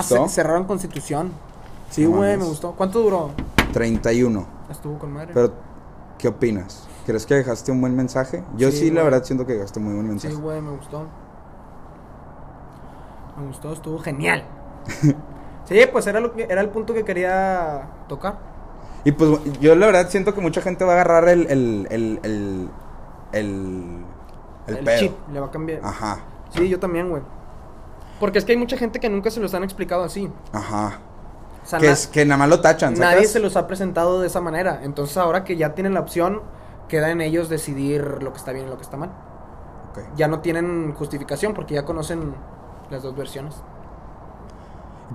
Ah, cerraron Constitución. Sí, No güey, mames. me gustó. ¿Cuánto duró? 31. Estuvo con madre. Pero, ¿qué opinas? ¿Crees que dejaste un buen mensaje? Yo Sí, sí, la güey. verdad, siento que dejaste muy buen mensaje. Sí, güey, me gustó. Me gustó, estuvo genial. sí, pues era, lo que, era el punto que quería tocar. Y pues yo la verdad siento que mucha gente va a agarrar el. el. el. el. el, el pedo. chip le va a cambiar. Ajá, Sí, yo también, güey. Porque es que hay mucha gente que nunca se los han explicado así. ajá. O sea, Que, na- es, que nada más lo tachan, ¿sacas? nadie se los ha presentado de esa manera. Entonces, ahora que ya tienen la opción, queda en ellos decidir lo que está bien y lo que está mal. Ok. Ya no tienen justificación porque ya conocen las dos versiones.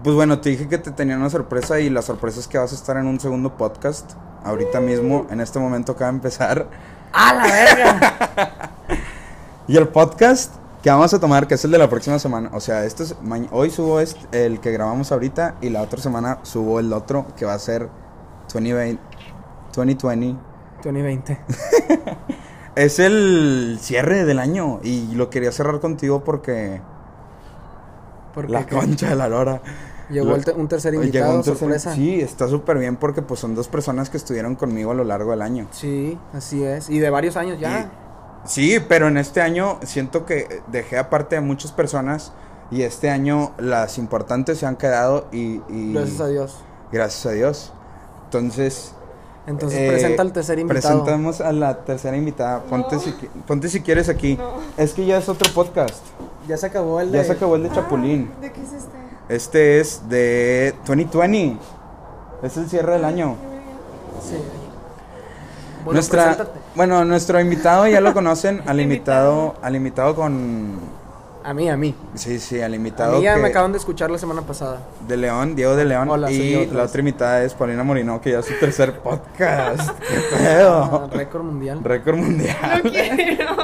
Pues bueno, te dije que te tenía una sorpresa y la sorpresa es que vas a estar en un segundo podcast. Ahorita mismo, en este momento acaba de empezar. ¡Ah, la verga! Y el podcast que vamos a tomar, que es el de la próxima semana. O sea, este es, hoy subo este, el que grabamos ahorita y la otra semana subo el otro que va a ser 2020. 2020. 2020. Es el cierre del año y lo quería cerrar contigo porque Porque la concha de la lora. llegó Lo- un tercer Llegó invitado, un tercer- sorpresa. Sí, está súper bien porque pues son dos personas que estuvieron conmigo a lo largo del año. Sí, así es. Y de varios años ya. Y- sí, pero en este año siento que dejé aparte de muchas personas y este año las importantes se han quedado y... y- Gracias a Dios. Gracias a Dios. Entonces... Entonces eh, presenta al tercer invitado. Presentamos a la tercera invitada. Ponte, No. si, ponte si quieres aquí. No. Es que ya es otro podcast. Ya se acabó el Ya de... se acabó el de Chapulín. Ah, ¿De qué es este? Este es de 2020. Es el cierre del año. Sí. Bueno, Nuestra, preséntate. Bueno, nuestro invitado ya lo conocen, al Invitado. al invitado con A mí, a mí. sí, sí, al A invitado mí ya que- me acaban de escuchar la semana pasada. de León, Diego de León Hola, y la otra invitada es Paulina Morino, que ya es su tercer podcast. Qué pedo. Ah, récord mundial. Récord mundial. No quiero.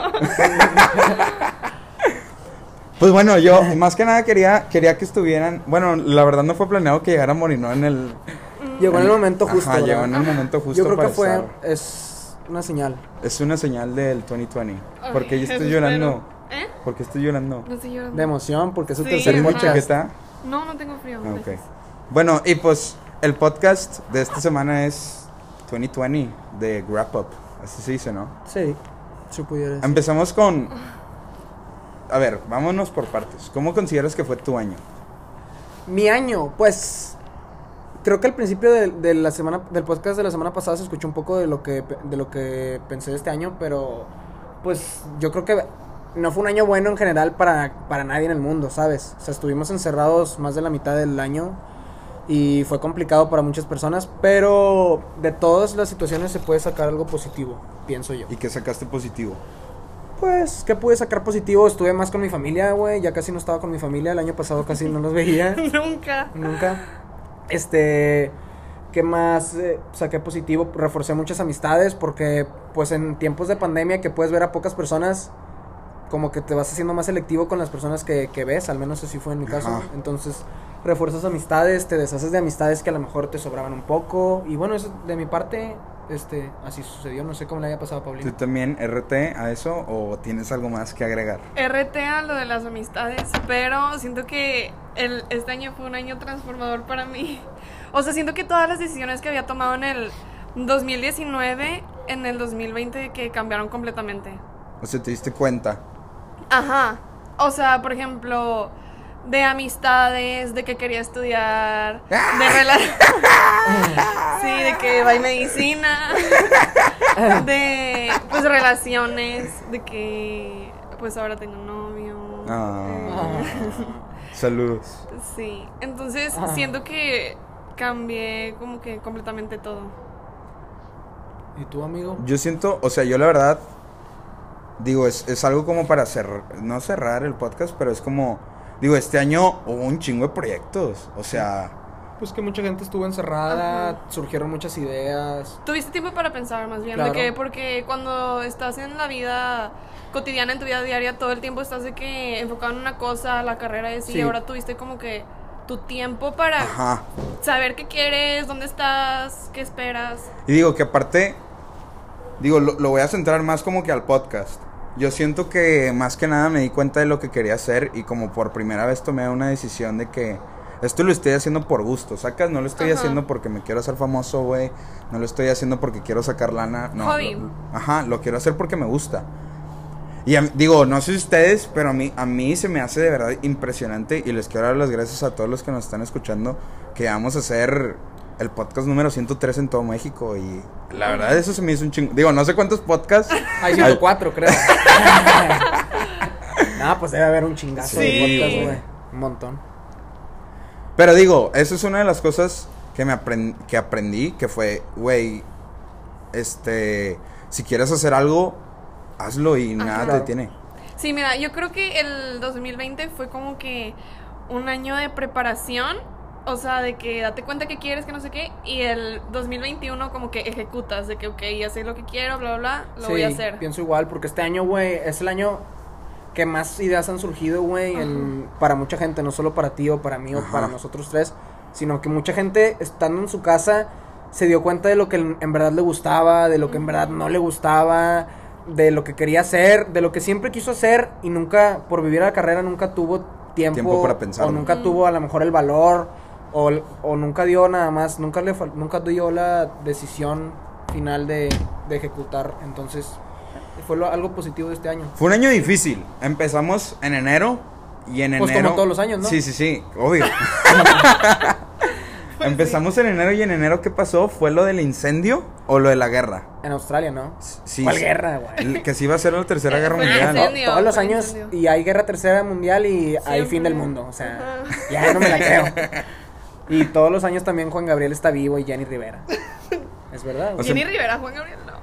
Pues bueno, yo más que nada quería quería que estuvieran, bueno, la verdad no fue planeado que llegara Morino en el Llegó en el momento justo. Ajá, llegó en el momento justo Yo creo para que fue... estar. Es una señal. Es una señal del 2020. Ay, ¿Por qué yo estoy llorando? ¿Eh? ¿Por qué estoy llorando? No estoy llorando. De emoción, porque es su Sí, tercer ¿Tengo ajá. podcast. chaqueta? No, no tengo frío. Ah. Bueno, y pues el podcast de esta semana es 2020 de Wrap Up. Así se dice, ¿no? Sí, si pudiera decir. Empezamos con... A ver, vámonos por partes. ¿Cómo consideras que fue tu año? Mi año, pues... Creo que al principio de, de la semana, del podcast de la semana pasada se escuchó un poco de lo que, de lo que pensé de este año, pero pues yo creo que no fue un año bueno en general para, para nadie en el mundo, ¿sabes? O sea, estuvimos encerrados más de la mitad del año y fue complicado para muchas personas, pero de todas las situaciones se puede sacar algo positivo, pienso yo. ¿Y qué sacaste positivo? Pues, ¿qué pude sacar positivo? Estuve más con mi familia, güey, ya casi no estaba con mi familia, el año pasado casi no los veía. Nunca. Nunca. Este, ¿qué más eh, saqué positivo? Reforcé muchas amistades porque, pues, en tiempos de pandemia que puedes ver a pocas personas, como que te vas haciendo más selectivo con las personas que, que ves, al menos así fue en mi caso. Ajá. Entonces, refuerzas amistades, te deshaces de amistades que a lo mejor te sobraban un poco. Y bueno, eso de mi parte, este, así sucedió. No sé cómo le haya pasado a ¿Tú Paulina. también RT a eso o tienes algo más que agregar? RT a lo de las amistades, pero siento que el, este año fue un año transformador para mí. O sea, siento que todas las decisiones que había tomado en el 2019, en el 2020, que cambiaron completamente. O sea, te diste cuenta. Ajá. O sea, por ejemplo, de amistades, de que quería estudiar, de relaciones. sí, de que va y medicina. De, pues, relaciones, de que, pues, ahora tengo novio. Ah. Saludos. Sí, entonces Ah. siento que cambié como que completamente todo. ¿Y tú, amigo? Yo siento, o sea, yo la verdad, digo, es, es algo como para cerrar, no cerrar el podcast, pero es como, digo, este año hubo un chingo de proyectos, o sea, Pues que mucha gente estuvo encerrada, Ajá. surgieron muchas ideas. Tuviste tiempo para pensar más bien, Claro. de que porque cuando estás en la vida cotidiana, en tu vida diaria, todo el tiempo estás de que enfocado en una cosa, la carrera es y Sí. ahora tuviste como que tu tiempo para ajá. saber qué quieres, dónde estás, qué esperas. Y digo que aparte, digo, lo, lo voy a centrar más como que al podcast. Yo siento que más que nada me di cuenta de lo que quería hacer y como por primera vez tomé una decisión de que esto lo estoy haciendo por gusto, ¿sacas? No lo estoy Ajá. haciendo porque me quiero hacer famoso, güey. No lo estoy haciendo porque quiero sacar lana. No, Hobby. lo- ajá, lo quiero hacer porque me gusta. Y a digo, no sé ustedes, pero a mí, a mí se me hace de verdad impresionante y les quiero dar las gracias a todos los que nos están escuchando que vamos a hacer el podcast número 103 en todo México y la verdad eso se me hizo un chingo. Digo, no sé cuántos podcasts. Hay 104, creo. no, pues debe haber un chingazo Sí. de podcast, güey. güey. Un montón. Pero digo, eso es una de las cosas que me aprend- que aprendí, que fue, güey, este, si quieres hacer algo, hazlo y nada te detiene. Sí, mira, yo creo que el 2020 fue como que un año de preparación, o sea, de que date cuenta que quieres, que no sé qué, y el 2021 como que ejecutas, de que, ok, ya sé lo que quiero, bla, bla, bla, lo voy a Sí, hacer. Pienso igual, porque este año, güey, es el año que más ideas han surgido, güey, para mucha gente, no solo para ti o para mí o para nosotros tres, sino que mucha gente estando en su casa se dio cuenta de lo que en verdad le gustaba, de lo que en verdad no le gustaba, de lo que quería hacer, de lo que siempre quiso hacer y nunca, por vivir la carrera, nunca tuvo tiempo, Tiempo para pensarlo. o nunca Mm. tuvo a lo mejor el valor o, o nunca dio nada más, nunca le nunca dio la decisión final de, de ejecutar, entonces fue lo- algo positivo de este año. Fue un año difícil. Empezamos en enero y en Pues enero. como todos los años, ¿no? Sí, sí, sí, obvio. Pues Empezamos en enero y en enero, ¿qué pasó? ¿Fue lo del incendio o lo de la guerra? En Australia, ¿no? Sí. ¿Cuál sí. guerra, güey? Que sí iba a ser la tercera guerra mundial. ¿no? incendio. Todos los años incendio. y hay guerra tercera mundial y hay fin del mundo, o sea, Ajá. ya no me la creo. Y todos los años también Juan Gabriel está vivo y Jenny Rivera. Es verdad. güey. O sea, Jenny Rivera, Juan Gabriel, no.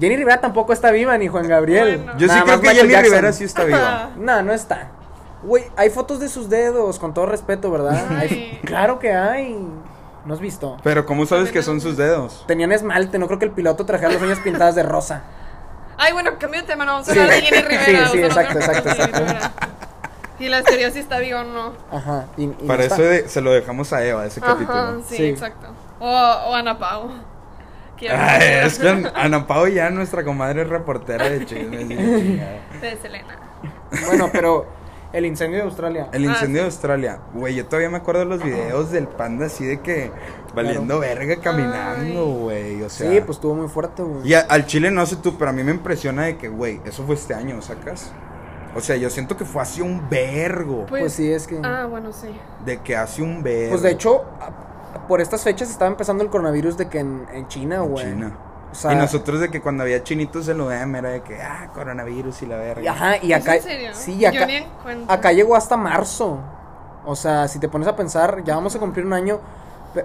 Jenny Rivera tampoco está viva ni Juan Gabriel. Bueno. Yo sí creo que Michael Jenny Jackson. Rivera sí está viva. No, no está. Güey, hay fotos de sus dedos, con todo respeto, ¿verdad? Ay. Hay- claro que hay. ¿No has visto? Pero ¿cómo sabes que son sus dedos? Tenían esmalte, no creo que el piloto trajera las uñas pintadas de rosa. Ay, bueno, cambio de tema, no vamos a hablar de Jenny Rivera. Sí, sí, hablar exacto, exacto. Y la estereosis si está viva o no. Ajá. Y, y no Para eso de- se lo dejamos a Eva, ese Ajá, capítulo. sí, Sí. exacto. O, o Ana Pau. Ver. es que Ana Pau ya nuestra comadre reportera de chismes. de Selena. Bueno, pero el incendio de Australia. El Ah, incendio sí. de Australia. Güey, yo todavía me acuerdo de los videos del panda así de que valiendo verga caminando, güey. O sea, sí, pues estuvo muy fuerte, güey. Y a- al chile no sé tú, pero a mí me impresiona de que, güey, eso fue este año, ¿sacas? O sea, yo siento que fue hace un vergo. Pues sí, es que. Ah, bueno, sí. De que hace un vergo. Pues de hecho, por estas fechas estaba empezando el coronavirus de que en, en China, En güey. China. O sea, y nosotros de que cuando había chinitos en lo era de que, ah, coronavirus y la verga. y ajá, y ¿Es acá. en serio? Sí, y acá. en. Acá llegó hasta marzo. O sea, si te pones a pensar, ya vamos a cumplir un año.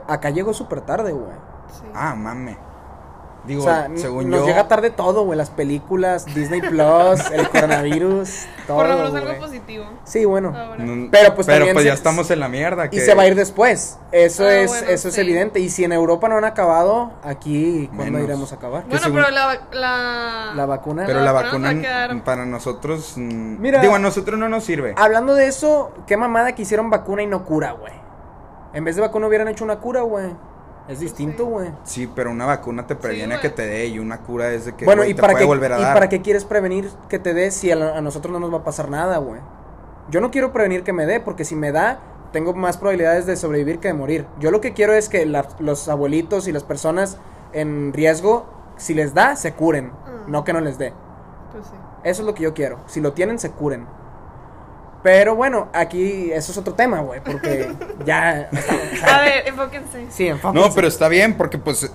Acá llegó súper tarde, güey. Sí. Ah, mame. Digo, o sea, según nos yo. llega tarde todo, güey. Las películas, Disney Plus, el coronavirus, todo. Por lo menos algo positivo. Sí, bueno. No- Pero, pues, pero pues se- ya estamos en la mierda. Y que- se va a ir después. Eso Ah, es, bueno, eso es evidente. Y si en Europa no han acabado, aquí ¿cuándo Menos. iremos a acabar? Bueno, según- pero la, la... La vacuna. Pero la la vacuna quedar- para nosotros. Mira. digo, a nosotros no nos sirve. Hablando de eso, qué mamada que hicieron vacuna y no cura, güey. En vez de vacuna hubieran hecho una cura, güey. Es distinto, Sí. güey. Sí, pero una vacuna te previene a güey. que te dé y una cura es de que Bueno, ¿y te para, puede qué, volver a ¿y dar. para qué quieres prevenir que te dé si a, a nosotros no nos va a pasar nada, güey? Yo no quiero prevenir que me dé, porque si me da, tengo más probabilidades de sobrevivir que de morir. Yo lo que quiero es que la- los abuelitos y las personas en riesgo, si les da, se curen, Mm. no que no les dé. Pues sí. Eso es lo que yo quiero. Si lo tienen, se curen. Pero bueno, aquí eso es otro tema, güey, porque ya... A ver, enfóquense. Sí, enfóquense. No, pero está bien porque pues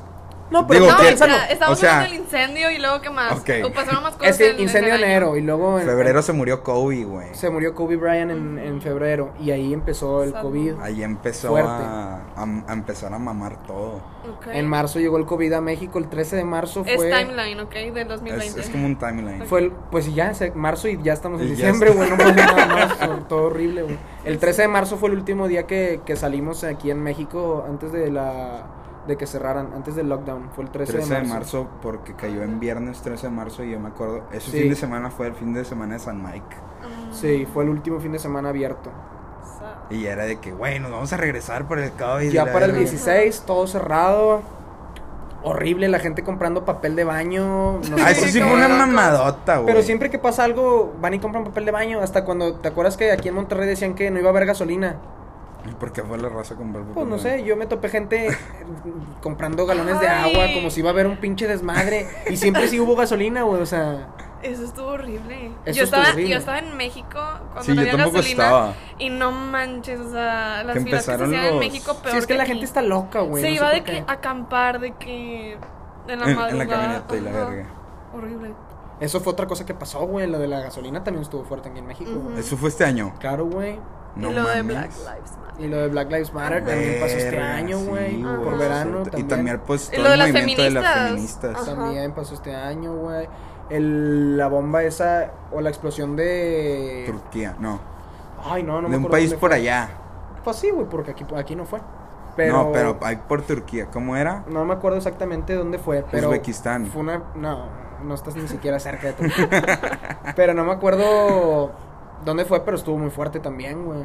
No, pero digo, No, que- piénsalo. espera, estamos o sea- hablando del incendio y luego qué más. Ok. O pasaron más cosas. Es que en- en incendio en año. enero y luego en febrero se murió Kobe, güey. se murió Kobe Bryant en, en febrero y ahí empezó el Sad COVID. Ahí empezó Fuerte. a, a- a empezar a mamar todo. Ok. En marzo llegó el COVID a México, el 13 de marzo Es fue... timeline, ¿ok? Del Es, 2020. es como un timeline. Fue el, pues ya, marzo y ya estamos en Y diciembre, güey, no nada más, todo- todo horrible, güey. El 13 de marzo fue el último día que, que salimos aquí en México antes de la de que cerraran, antes del lockdown, fue el 13, 13 de marzo. porque cayó en viernes 13 de marzo y yo me acuerdo, ese Sí. fin de semana fue el fin de semana de San Mike. Mm, Sí, fue el último fin de semana abierto. Y era de que, güey, nos vamos a regresar por el COVID. Ya para el verga. 16, todo cerrado. Horrible, la gente comprando papel de baño. no Ah, eso sí fue una mamadota, güey. Pero siempre que pasa algo, van y compran papel de baño. Hasta cuando, ¿te acuerdas que aquí en Monterrey decían que no iba a haber gasolina? ¿Y por qué fue la raza con barba Pues no sé, yo me topé gente eh, comprando galones de Ay. agua como si iba a haber un pinche desmadre. Y siempre sí hubo gasolina, güey, o sea. Eso estuvo horrible. Eso yo, estuvo estaba, horrible. yo estaba en México cuando Sí, no yo había tampoco gasolina. estaba. Y no manches, o sea, las Que filas que se hacían en México peor Sí, es que la aquí. gente está loca, güey. Se no iba de que acampar, de que en la En- en la madrugada. camioneta y la verga. Horrible. Eso fue otra cosa que pasó, güey. Lo de la gasolina también estuvo fuerte aquí en México. Eso fue este año. Claro, güey. No y lo de. Black Lives Matter. Y lo de Black Lives Matter también pasó este año, güey. por verano. Y también. pues, Y todo de el las movimiento de las feministas. Ajá. También pasó este año, güey. La bomba esa o la explosión de... Turquía, no. Ay, no, no me de un país por fue. allá. Pues sí, güey, porque aquí, aquí no fue. Pero, No, pero hay por Turquía. ¿Cómo era? No me acuerdo exactamente dónde fue, pero... Uzbekistán. Fue una... No, no estás ni siquiera cerca de Turquía. pero no me acuerdo dónde fue, pero estuvo muy fuerte también, güey.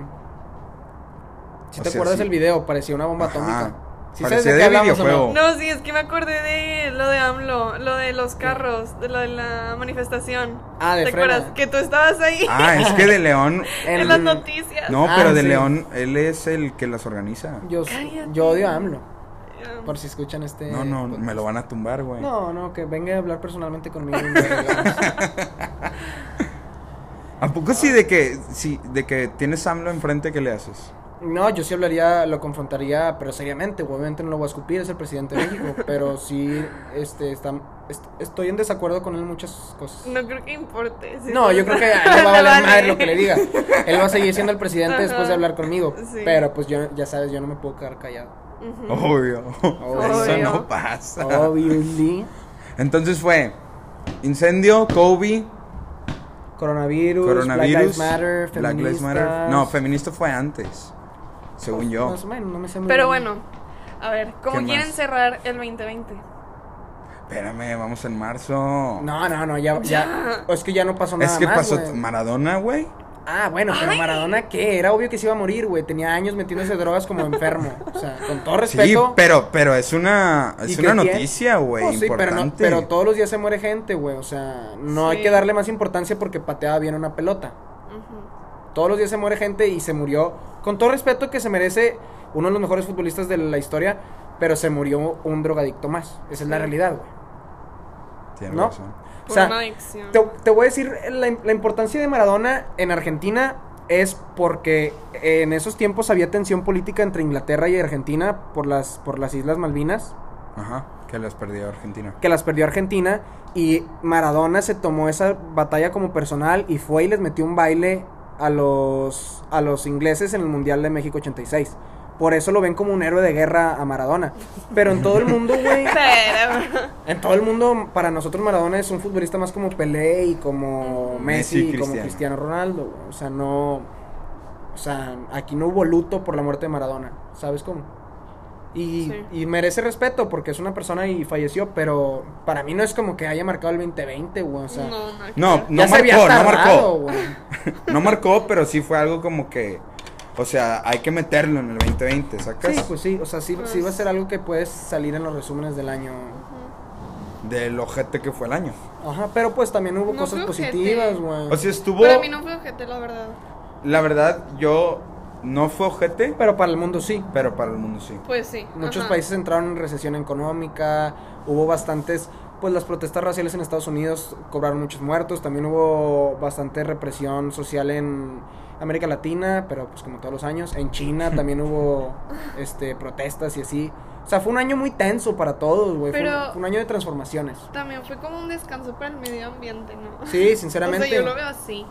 Si te sea, acuerdas sí. del video, parecía una bomba Ajá. atómica. ¿Sí Parecía sabes de de qué videojuego. No, sí, es que me acordé de lo de AMLO, lo de los carros, de lo de la manifestación. Ah, de ¿Te frena. acuerdas? Que tú estabas ahí Ah, es que de León. en el- las noticias. No, Ah, pero de sí. León, él es el que las organiza. Yo, Cállate. yo odio a AMLO, Ah. por si escuchan este... No, no, podcast. me lo van a tumbar, güey. No, no, que venga a hablar personalmente conmigo. ¿A poco sí de que, sí, de que tienes AMLO enfrente, qué le haces? No, yo sí hablaría, lo confrontaría, pero seriamente, obviamente no lo voy a escupir, es el presidente de México, pero sí, este, está, est- estoy en desacuerdo con él en muchas cosas. No creo que importe. sí. No, yo creo que a él le va a valer Vale. madre lo que le diga. Él va a seguir siendo el presidente Ajá. después de hablar conmigo, Sí. pero pues yo, ya sabes, yo no me puedo quedar callado. Ujú. Obvio. Eso Obvio. no pasa. Obviously. Entonces fue incendio, Kobe, Coronavirus, coronavirus, Black Lives Matter, Black Lives Matter. No, feminista fue antes, según yo. Más o menos, no me sé muy Pero bien. bueno, a ver, ¿cómo ¿Qué quieren más? cerrar el 2020? Espérame, vamos en marzo. No, no, no, ya, ya. Es que ya no pasó nada es que más, pasó güey. Maradona, güey. Ah, bueno, pero Ay. Maradona, ¿qué? Era obvio que se iba a morir, güey. Tenía años metiéndose drogas como enfermo. O sea, con todo Sí, respeto. pero, pero es una, ¿y es una noticia, güey, sí, pero, no- importante. pero todos los días se muere gente, güey. O sea, no hay Sí. que darle más importancia porque pateaba bien una pelota. Todos los días se muere gente y se murió. Con todo respeto que se merece uno de los mejores futbolistas de la historia, pero se murió un drogadicto más. Esa es la Sí. realidad, güey. Tienes ¿no? razón. O sea, una adicción. Te, te voy a decir, la, la importancia de Maradona en Argentina es porque en esos tiempos había tensión política entre Inglaterra y Argentina por las, por las Islas Malvinas, Ajá, que las perdió Argentina. que las perdió Argentina, y Maradona se tomó esa batalla como personal y fue y les metió un baile a los, a los ingleses en el Mundial de México 86. Por eso lo ven como un héroe de guerra a Maradona. Pero en todo el mundo, güey. En todo el mundo, para nosotros Maradona es un futbolista más como Pelé y como Messi, Messi, y como Cristiano. Ronaldo. güey. O sea, no. O sea, aquí no hubo luto por la muerte de Maradona. ¿Sabes cómo? Y, Sí. y merece respeto porque es una persona y falleció, pero para mí no es como que haya marcado el 2020, güey. O sea, no, no, No, no marcó, no marcó. No marcó, pero sí fue algo como que, o sea, hay que meterlo en el 2020, ¿sacas? Sí, pues sí, o sea, sí, Pues- sí va a ser algo que puedes salir en los resúmenes del año. Del ojete que fue el año. Ajá, pero pues también hubo No cosas positivas, güey. O sea, estuvo, Para mí no fue ojete, la verdad. la verdad, yo no fue ojete, pero para el mundo sí. pero para el mundo sí. Pues sí. Muchos ajá. países entraron en recesión económica, hubo bastantes, pues las protestas raciales en Estados Unidos cobraron muchos muertos, también hubo bastante represión social en América Latina, pero pues como todos los años, en China también hubo este protestas y así. O sea, fue un año muy tenso para todos, güey. Fue, fue un año de transformaciones. También fue como un descanso para el medio ambiente, ¿no? Sí, sinceramente. O sea, yo lo veo así.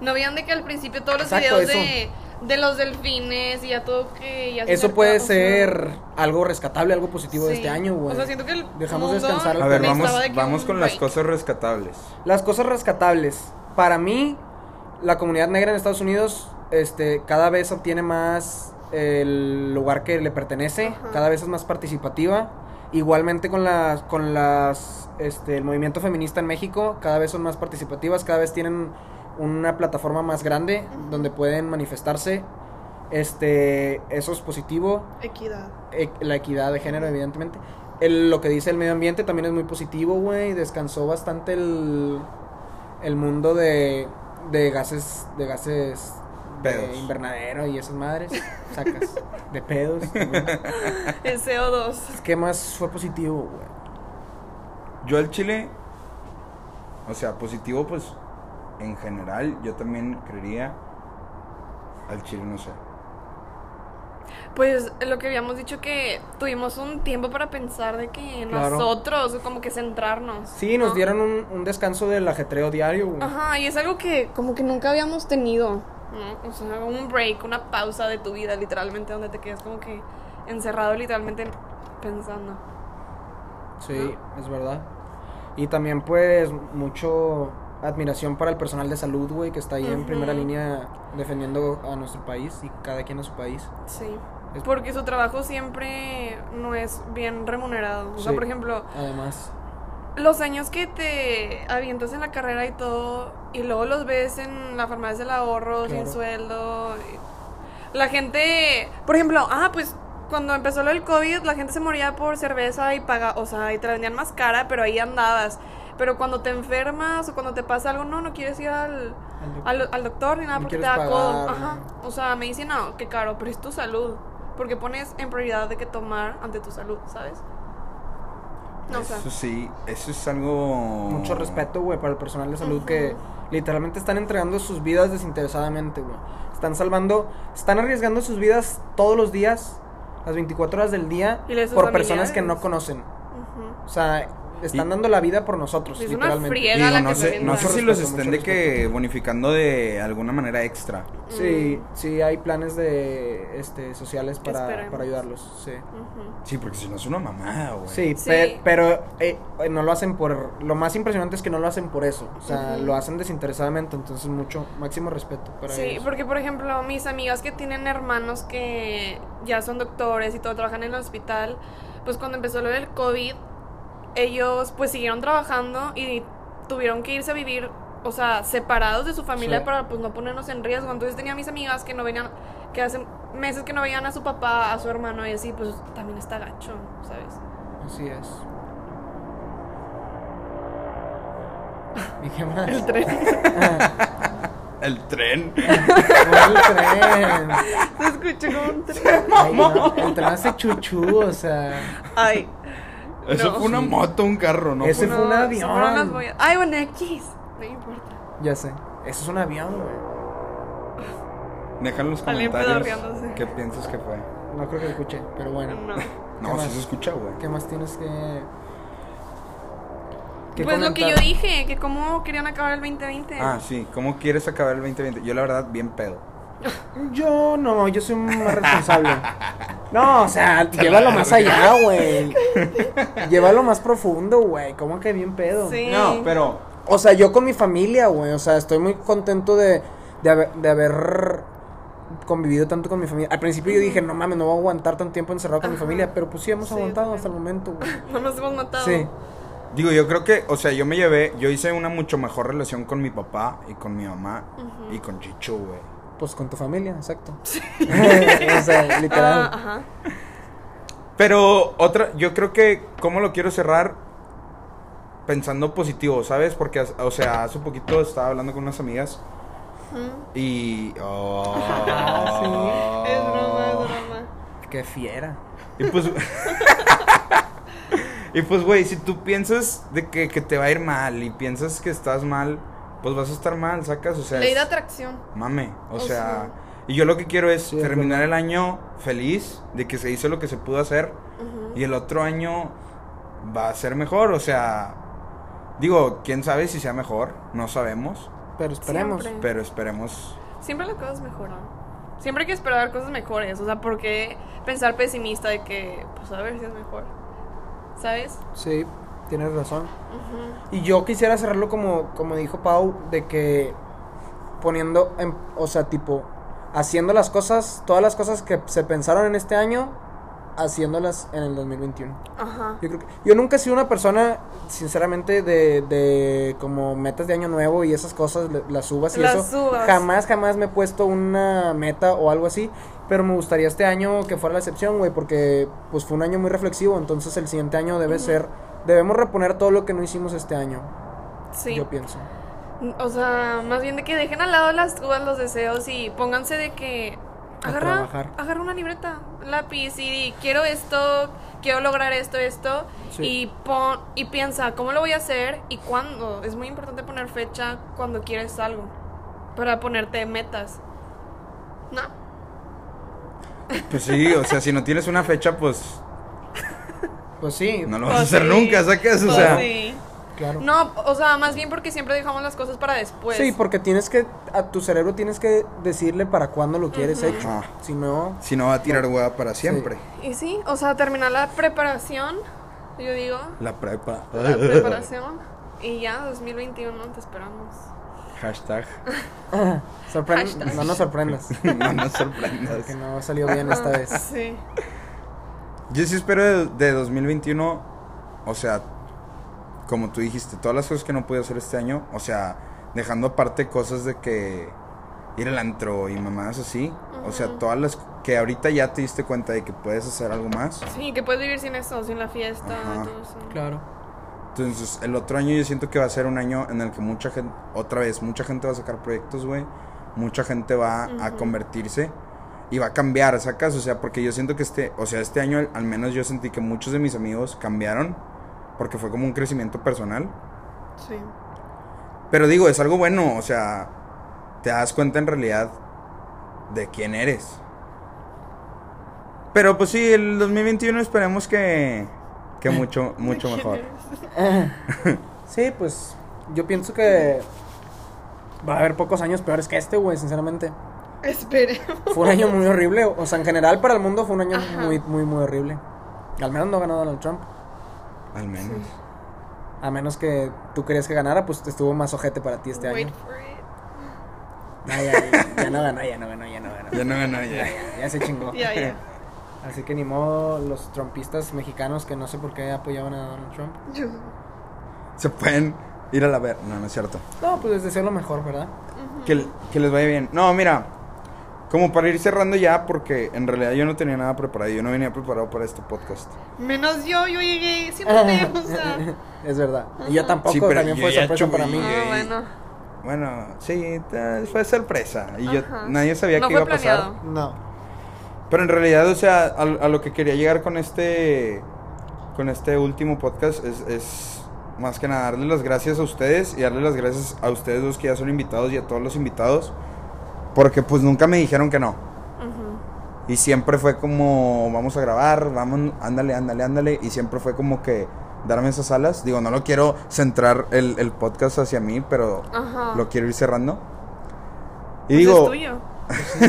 ¿No veían de que al principio todos los Exacto, videos de, de los delfines y ya todo que ya Eso puede ser algo rescatable, algo positivo de este año, güey. O sea, siento que el Dejamos mundo descansar A ver, vamos, vamos con las cosas rescatables. Las cosas rescatables. Para mí, la comunidad negra en Estados Unidos este, cada vez obtiene más el lugar que le pertenece, Ajá. cada vez es más participativa. Igualmente con las, con las, este, el movimiento feminista en México, cada vez son más participativas, cada vez tienen una plataforma más grande donde pueden manifestarse. Este, eso es positivo. Equidad. E- la equidad de género, evidentemente. El- lo que dice el medio ambiente también es muy positivo, güey. Descansó bastante el, el mundo de, de gases, de gases de invernadero y esas madres. Sacas de pedos. El CO2. ¿Qué más fue positivo, güey? Yo al chile, o sea, positivo, pues en general, yo también creería. Al chile, no sé. Pues lo que habíamos dicho que tuvimos un tiempo para pensar de que Claro. nosotros, como que centrarnos. Sí, nos ¿no? dieron un, un descanso del ajetreo diario, güey. Ajá, y es algo que como que nunca habíamos tenido, ¿no? O sea, un break, una pausa de tu vida, literalmente, donde te quedas como que encerrado, literalmente pensando. Sí, es verdad. Y también, pues, mucho admiración para el personal de salud, güey, que está ahí en Ujú. primera línea defendiendo a nuestro país y cada quien a su país. Sí. Es- Porque su trabajo siempre no es bien remunerado. O sea, Sí. por ejemplo, Además, los años que te avientas en la carrera y todo, y luego los ves en la farmacia del ahorro, sin Claro. sueldo. y- La gente, por ejemplo, ah, pues cuando empezó lo del COVID, la gente se moría por cerveza y paga, o sea, y te la vendían más cara, pero ahí andabas. Pero cuando te enfermas o cuando te pasa algo, no, no quieres ir al, al, al doctor ni nada No porque te da codo. Ajá. O sea, medicina, no, qué caro, pero es tu salud. Porque pones en prioridad de que tomar ante tu salud, ¿sabes? No, o sea. Eso sí, eso es algo. mucho respeto, güey, para el personal de salud que literalmente están entregando sus vidas desinteresadamente, güey. Están salvando, están arriesgando sus vidas todos los días, las 24 horas del día, por personas que no familiares. conocen. Ujú. O sea, están Y- dando la vida por nosotros, Es una literalmente. friega. Digo, la no que se no sé si los estén de que bonificando de alguna manera extra. Sí, sí hay planes de este sociales para, para ayudarlos, sí. Sí, porque si no es una mamada, güey. Sí, Sí. pe- pero eh, no lo hacen por... Lo más impresionante es que no lo hacen por eso. O sea, lo hacen desinteresadamente. Entonces, mucho, máximo respeto para Sí, ellos. porque por ejemplo, mis amigas que tienen hermanos que ya son doctores y todo, trabajan en el hospital, pues cuando empezó lo del COVID, ellos pues siguieron trabajando y tuvieron que irse a vivir, o sea, separados de su familia Sí. para pues no ponernos en riesgo. Entonces tenía mis amigas que no venían, que hace meses que no veían a su papá, a su hermano y así, pues también está gacho, ¿sabes? Así es. ¿Y qué más? El tren. El tren. el tren. Se escucha como un tren. Ay, no, el tren hace chuchú, o sea... Ay. Eso No. fue una moto, un carro, ¿no? Ese fue- fue un No, avión. fueron las boyas. Ay, bueno, X. No importa. Ya sé. Eso es un avión, güey. Deja en los comentarios qué piensas que fue. No creo que escuche, pero bueno. No. No, sí se escucha, güey. ¿Qué más tienes que...? que Pues lo que yo dije, que cómo querían acabar el 2020. Ah, sí. ¿Cómo quieres acabar el 2020? Yo, la verdad, bien pedo. Yo no, yo soy más responsable. No, o sea, llévalo más allá, güey. Llévalo más profundo, güey. ¿Cómo que bien pedo? Sí. No, pero. O sea, yo con mi familia, güey. O sea, estoy muy contento de, de, haber, de haber convivido tanto con mi familia. Al principio yo dije, no mames, no voy a aguantar tanto tiempo encerrado con mi familia. Pero pues sí hemos Sí, aguantado hasta el momento, güey. No nos hemos matado. Sí. Digo, yo creo que, o sea, yo me llevé, yo hice una mucho mejor relación con mi papá y con mi mamá y con Chicho, güey. Pues con tu familia, exacto. o sea, literal. Ah, ajá. Pero otra, yo creo que, ¿cómo lo quiero cerrar? Pensando positivo, ¿sabes? Porque, o sea, hace poquito estaba hablando con unas amigas Ujú. y... oh. Es broma, es broma. Qué fiera. Y pues... y pues, güey, si tú piensas de que, que te va a ir mal y piensas que estás mal, pues vas a estar mal, sacas, o sea... Ley de atracción. Mame, o, O sea, sea. y yo lo que quiero es Sí, terminar el año feliz de que se hizo lo que se pudo hacer y el otro año va a ser mejor, o sea, digo, quién sabe si sea mejor, no sabemos, Pero esperemos. Siempre. pero esperemos. Siempre las cosas mejoran. Siempre hay que esperar cosas mejores. O sea, ¿por qué pensar pesimista de que, pues a ver si es mejor? ¿Sabes? Sí, tienes razón. Y yo quisiera cerrarlo como, como dijo Pau, de que poniendo, en- o sea, tipo, haciendo las cosas, todas las cosas que se pensaron en este año, haciéndolas en el 2021. Ajá. Yo creo que, yo nunca he sido una persona, sinceramente, de, de como metas de año nuevo y esas cosas, le- las subas y Las eso. subas. Jamás, jamás me he puesto una meta o algo así. Pero me gustaría este año que fuera la excepción, güey, porque pues fue un año muy reflexivo. Entonces el siguiente año debe ser, debemos reponer todo lo que no hicimos este año. Sí. Yo pienso. O sea, más bien de que dejen al lado las dudas, los deseos y pónganse de que agarra, agarra una libreta, lápiz y di, quiero esto, quiero lograr esto, esto Sí. y pon y piensa cómo lo voy a hacer y cuándo. Es muy importante poner fecha cuando quieres algo para ponerte metas. No. Pues sí, o sea, si no tienes una fecha, pues Pues sí, no lo vas a Pues hacer sí. nunca, ¿sacas? O Pues sea, sí. claro. No, o sea, más bien porque siempre dejamos las cosas para después. Sí, porque tienes que, a tu cerebro tienes que decirle para cuándo lo quieres hecho. Ajá. Si no, si no va a tirar hueá para siempre. Y sí, o sea, terminar la preparación, yo digo, La prepa. la preparación. Y ya, 2021, te esperamos. Hashtag. no nos sorprendas. No nos sorprendas. Que no salió bien esta vez. Sí. Yo sí espero de, de 2021, o sea, como tú dijiste, todas las cosas que no pude hacer este año, o sea, dejando aparte cosas de que ir al antro y mamadas así, o sea, todas las que ahorita ya te diste cuenta de que puedes hacer algo más. Sí, que puedes vivir sin eso, sin la fiesta Ajá. y todo eso. Claro. Entonces, el otro año yo siento que va a ser un año en el que mucha gente, otra vez, mucha gente va a sacar proyectos, güey. Mucha gente va a convertirse y va a cambiar, ¿sacas? O sea, porque yo siento que este, o sea, este año al, al menos yo sentí que muchos de mis amigos cambiaron porque fue como un crecimiento personal. Sí. Pero digo, es algo bueno, o sea, te das cuenta en realidad de quién eres. Pero pues sí, el 2021 esperemos que, que mucho, mucho ¿Quién mejor. Sí, pues yo pienso que va a haber pocos años peores que este, güey, sinceramente. Esperemos. Fue un año muy horrible. O sea, en general para el mundo fue un año Ajá. muy, muy, muy horrible. Al menos no ganó Donald Trump. Al menos. A menos que tú querías que ganara, pues estuvo más ojete para ti este Wait año. for it. Ya, ya, ya no ganó, ya no ganó, ya no ganó. Ya no ganó, Ya, ya. ya, ya se chingó. Ya, ya. Así que ni modo los trumpistas mexicanos que no sé por qué apoyaban a Donald Trump. Yo- Se pueden ir a la ver. No, no es cierto. No, pues les deseo lo mejor, ¿verdad? Que, que les vaya bien. No, mira. Como para ir cerrando ya, porque en realidad yo no tenía nada preparado. Yo no venía preparado para este podcast. Menos yo, yo llegué sin te o sea. es verdad. Y yo tampoco, Sí, pero también yo fue sorpresa para mí. Ah, bueno. Bueno, sí, fue sorpresa. Y yo, nadie sabía No iba a pasar. No. Pero en realidad, o sea, a, a lo que quería llegar con este con este último podcast es, es más que nada darle las gracias a ustedes y darle las gracias a ustedes los que ya son invitados y a todos los invitados. Porque pues nunca me dijeron que no. Y siempre fue como, vamos a grabar, vamos, ándale, ándale, ándale. Y siempre fue como que darme esas alas. Digo, no lo quiero centrar el, el podcast hacia mí, pero Ajá. lo quiero ir cerrando. Y Pues digo, es tuyo.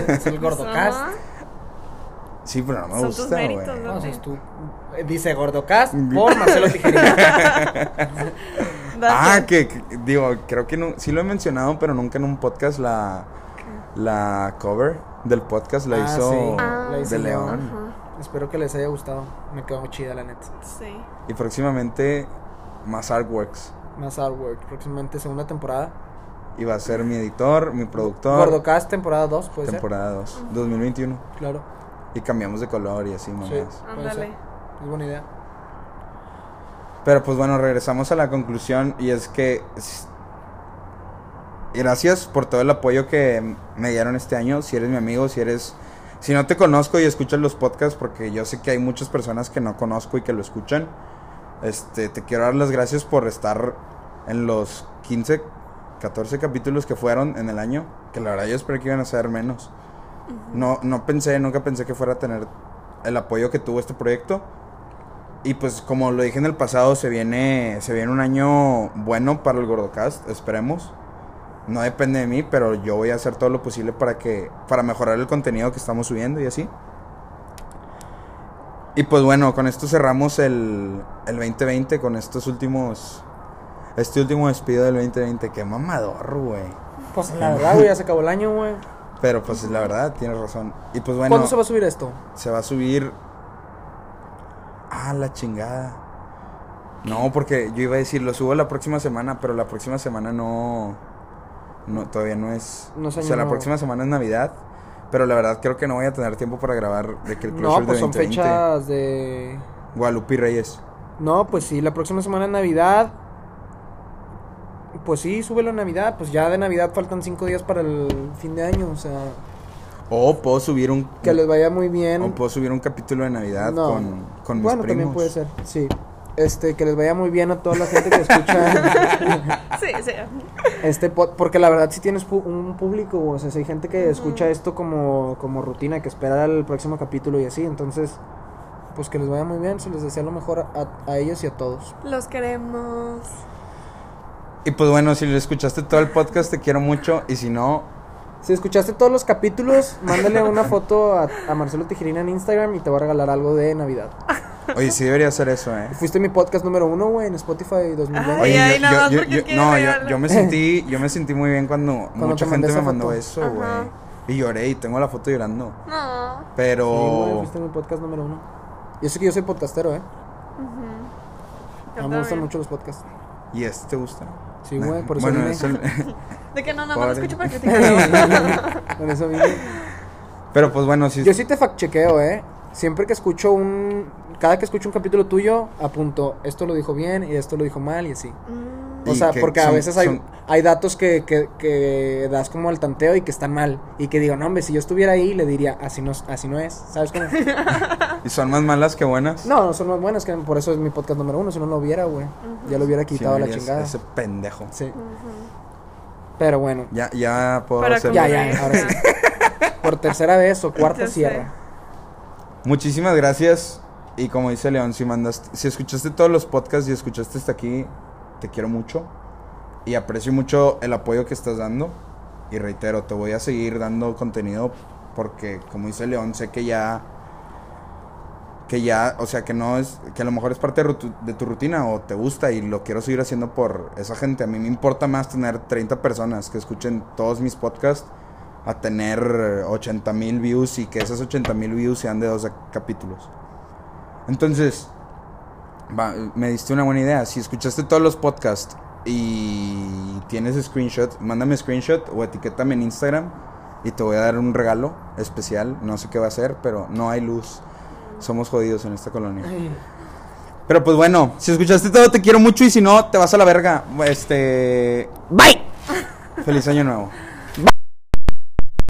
Es el gordocast. Sí, pero no me Son tus gusta, méritos, güey. ¿no? No, Entonces tú eh, dice gordocast por Marcelo Tijerina. Ah, que, que- digo, creo que no, sí lo he mencionado, pero nunca en un podcast la, la cover del podcast la Ah, hizo sí, Ah. de. León. Espero que les haya gustado. Me quedó muy chida la neta. Sí. Y próximamente más artworks. Más artwork. Próximamente segunda temporada. Y va a ser mi editor, mi productor. Gordocast temporada 2, puede temporada 2, 2021. ser. Claro. Y cambiamos de color y así, Sí, Ándale. Es buena idea. Pero pues bueno, regresamos a la conclusión y es que gracias por todo el apoyo que me dieron este año. Si eres mi amigo, si eres si no te conozco y escuchas los podcasts porque yo sé que hay muchas personas que no conozco y que lo escuchan. Este, te quiero dar las gracias por estar en los 15, 14 capítulos que fueron en el año, que la verdad yo esperé que iban a ser menos. No no pensé, nunca pensé que fuera a tener el apoyo que tuvo este proyecto. Y pues como lo dije en el pasado, se viene, se viene un año bueno para el Gordocast, esperemos. No depende de mí, pero yo voy a hacer todo lo posible para que para mejorar el contenido que estamos subiendo y así. Y pues bueno, con esto cerramos el, el 2020 con estos últimos este último despido del 2020, qué mamador, güey. Pues la verdad, güey, ya se acabó el año, güey. Pero pues la verdad, tienes razón. Y pues bueno, ¿Cuándo se va a subir esto? se va a subir. Ah, la chingada. No, porque yo iba a decir, lo subo la próxima semana, pero la próxima semana no. No, todavía no es. No es o sea, la próxima semana es Navidad. Pero la verdad creo que no voy a tener tiempo para grabar de que el No, Closure pues de son 2020. fechas de... Guadalupe y Reyes. No, pues sí, la próxima semana es Navidad. pues sí, súbelo en Navidad. Pues ya de Navidad faltan cinco días para el fin de año. O sea, O puedo subir un. que les vaya muy bien. O puedo subir un capítulo de Navidad No. con, con mis bueno, primos. también puede ser, sí. Este, que les vaya muy bien a toda la gente que escucha Sí, sí. este pod, porque la verdad sí tienes un público, o sea, si hay gente que escucha esto como, como rutina, que espera el próximo capítulo y así, entonces, pues que les vaya muy bien, se les desea lo mejor a, a ellos y a todos. Los queremos. Y pues bueno, si lo escuchaste todo el podcast, te quiero mucho. Y si no, Si escuchaste todos los capítulos, mándale una foto a, a Marcelo Tijerina en Instagram y te va a regalar algo de Navidad. oye, sí debería hacer eso, ¿eh? Fuiste mi podcast número uno, güey, en Spotify 2020. Ay, Oye, ay, yo, nada yo- más yo- porque yo- quiere no, yo, me sentí, yo me sentí muy bien cuando, mucha gente me mandó foto. eso, güey. Y lloré y tengo la foto llorando. No. Sí, Pero güey, fuiste mi podcast número uno. Yo sé que yo soy podcastero, ¿eh. Yo A mí me gustan mucho los podcasts. ¿y este te gusta? Sí, güey, por eso Bueno, vine. De que no, nada más lo escucho para criticar. Por eso vine. pero pues bueno, sí. Yo sí te fact chequeo, ¿eh? Siempre que escucho un... Cada que escucho un capítulo tuyo, apunto, esto lo dijo bien y esto lo dijo mal y así. Mm, O Y sea, que porque a veces hay, son- hay datos que, que, que das como al tanteo y que están mal. Y que digo, no, hombre, si yo estuviera ahí, le diría, así no, así no es. ¿Sabes cómo? Y son más malas que buenas. no, no son más buenas, que por eso es mi podcast número uno. Si no lo hubiera, güey. Ya lo hubiera Sí, quitado a la chingada. Ese pendejo. Sí. Pero bueno. Ya, ya puedo hacer. Ya, ya, ahora sí. Por tercera vez o cuarta cierra. Muchísimas gracias. Y como dice León, si mandaste, si escuchaste todos los podcasts y escuchaste hasta aquí, te quiero mucho. Y aprecio mucho el apoyo que estás dando. Y reitero, te voy a seguir dando contenido porque, como dice León, sé que ya. Que ya, o sea, que no es. Que a lo mejor es parte de, tu rutina o te gusta y lo quiero seguir haciendo por esa gente. A mí me importa más tener 30 personas que escuchen todos mis podcasts a tener 80 mil views y que esas 80 mil views sean de 12 capítulos. Entonces, va, me diste una buena idea. Si escuchaste todos los podcasts y tienes screenshot, mándame screenshot o etiquétame en Instagram y te voy a dar un regalo especial. No sé qué va a ser, pero no hay luz. Somos jodidos en esta colonia. Pero pues bueno, si escuchaste todo te quiero mucho y si no, te vas a la verga. Este... Bye. Feliz año nuevo.